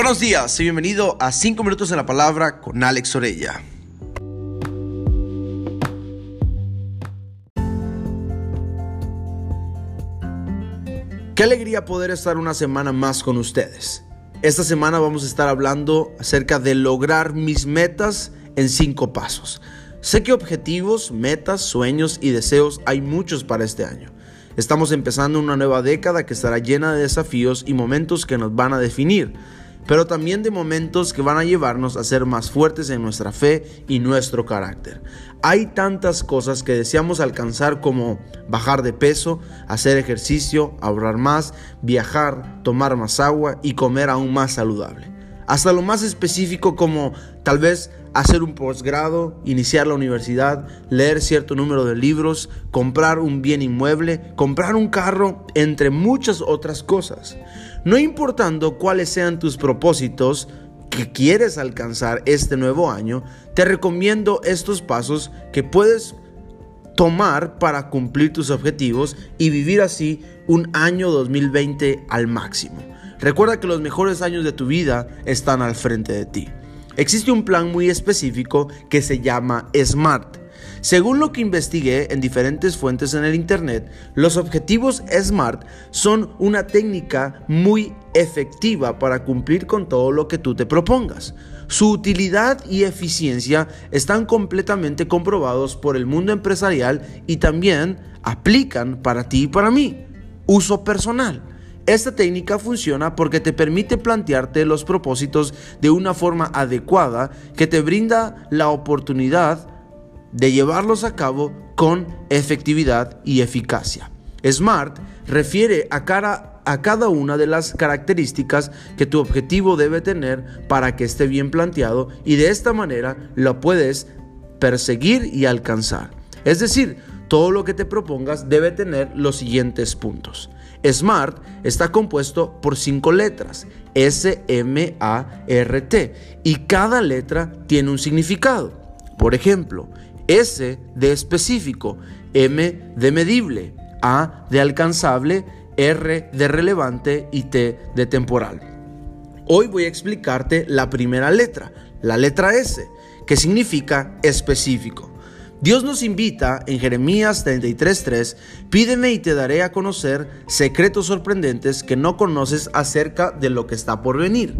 Buenos días y bienvenido a 5 minutos en la palabra con Alex Orella. Qué alegría poder estar una semana más con ustedes. Esta semana vamos a estar hablando acerca de lograr mis metas en 5 pasos. Sé que objetivos, metas, sueños y deseos hay muchos para este año. Estamos empezando una nueva década que estará llena de desafíos y momentos que nos van a definir pero también de momentos que van a llevarnos a ser más fuertes en nuestra fe y nuestro carácter. Hay tantas cosas que deseamos alcanzar como bajar de peso, hacer ejercicio, ahorrar más, viajar, tomar más agua y comer aún más saludable. Hasta lo más específico como tal vez hacer un posgrado, iniciar la universidad, leer cierto número de libros, comprar un bien inmueble, comprar un carro, entre muchas otras cosas. No importando cuáles sean tus propósitos que quieres alcanzar este nuevo año, te recomiendo estos pasos que puedes tomar para cumplir tus objetivos y vivir así un año 2020 al máximo. Recuerda que los mejores años de tu vida están al frente de ti. Existe un plan muy específico que se llama SMART. Según lo que investigué en diferentes fuentes en el Internet, los objetivos SMART son una técnica muy efectiva para cumplir con todo lo que tú te propongas. Su utilidad y eficiencia están completamente comprobados por el mundo empresarial y también aplican para ti y para mí. Uso personal. Esta técnica funciona porque te permite plantearte los propósitos de una forma adecuada que te brinda la oportunidad de llevarlos a cabo con efectividad y eficacia. SMART refiere a, cada una de las características que tu objetivo debe tener para que esté bien planteado y de esta manera lo puedes perseguir y alcanzar. Es decir, todo lo que te propongas debe tener los siguientes puntos. SMART está compuesto por cinco letras, S, M, A, R, T, y cada letra tiene un significado. Por ejemplo, S de específico, M de medible, A de alcanzable, R de relevante y T de temporal. Hoy voy a explicarte la primera letra, la letra S, que significa específico. Dios nos invita en Jeremías 33:3, pídeme y te daré a conocer secretos sorprendentes que no conoces acerca de lo que está por venir.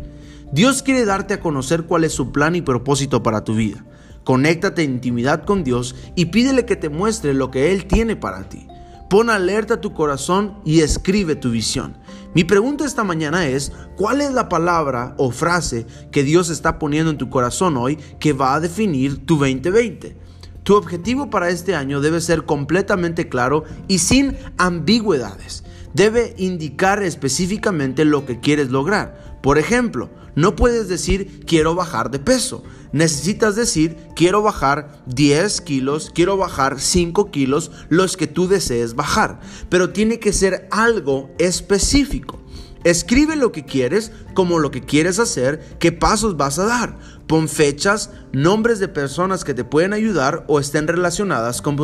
Dios quiere darte a conocer cuál es su plan y propósito para tu vida. Conéctate en intimidad con Dios y pídele que te muestre lo que Él tiene para ti. Pon alerta tu corazón y escribe tu visión. Mi pregunta esta mañana es, ¿cuál es la palabra o frase que Dios está poniendo en tu corazón hoy que va a definir tu 2020? Tu objetivo para este año debe ser completamente claro y sin ambigüedades. Debe indicar específicamente lo que quieres lograr. Por ejemplo, no puedes decir quiero bajar de peso. Necesitas decir quiero bajar 10 kilos, quiero bajar 5 kilos, los que tú desees bajar. Pero tiene que ser algo específico. Escribe lo que quieres, como lo que quieres hacer, qué pasos vas a dar. Pon fechas, nombres de personas que te pueden ayudar o estén relacionadas con,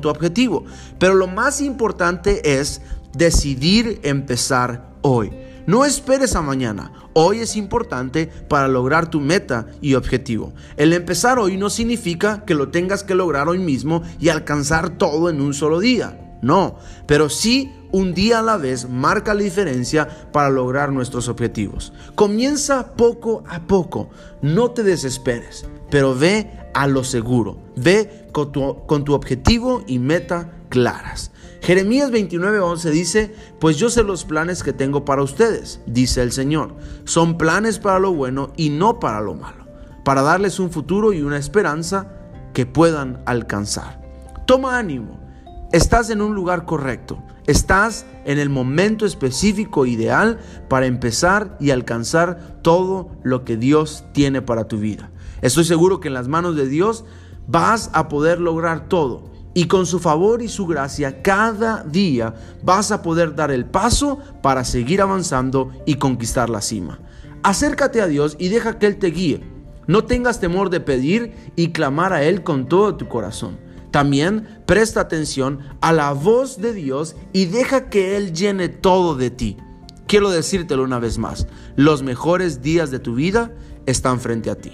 tu objetivo. Pero lo más importante es decidir empezar hoy. No esperes a mañana. Hoy es importante para lograr tu meta y objetivo. El empezar hoy no significa que lo tengas que lograr hoy mismo y alcanzar todo en un solo día. No, pero sí un día a la vez marca la diferencia para lograr nuestros objetivos. Comienza poco a poco, no te desesperes, pero ve a lo seguro, ve con tu, objetivo y meta claras. Jeremías 29:11 dice, pues yo sé los planes que tengo para ustedes, dice el Señor. Son planes para lo bueno y no para lo malo, para darles un futuro y una esperanza que puedan alcanzar. Toma ánimo, estás en un lugar correcto. Estás en el momento específico ideal para empezar y alcanzar todo lo que Dios tiene para tu vida. Estoy seguro que en las manos de Dios vas a poder lograr todo. Y con su favor y su gracia, cada día vas a poder dar el paso para seguir avanzando y conquistar la cima. Acércate a Dios y deja que Él te guíe. No tengas temor de pedir y clamar a Él con todo tu corazón. También presta atención a la voz de Dios y deja que Él llene todo de ti. quiero decírtelo una vez más, los mejores días de tu vida están frente a ti.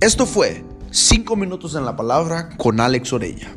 Esto fue 5 minutos en la palabra con Alex Orella.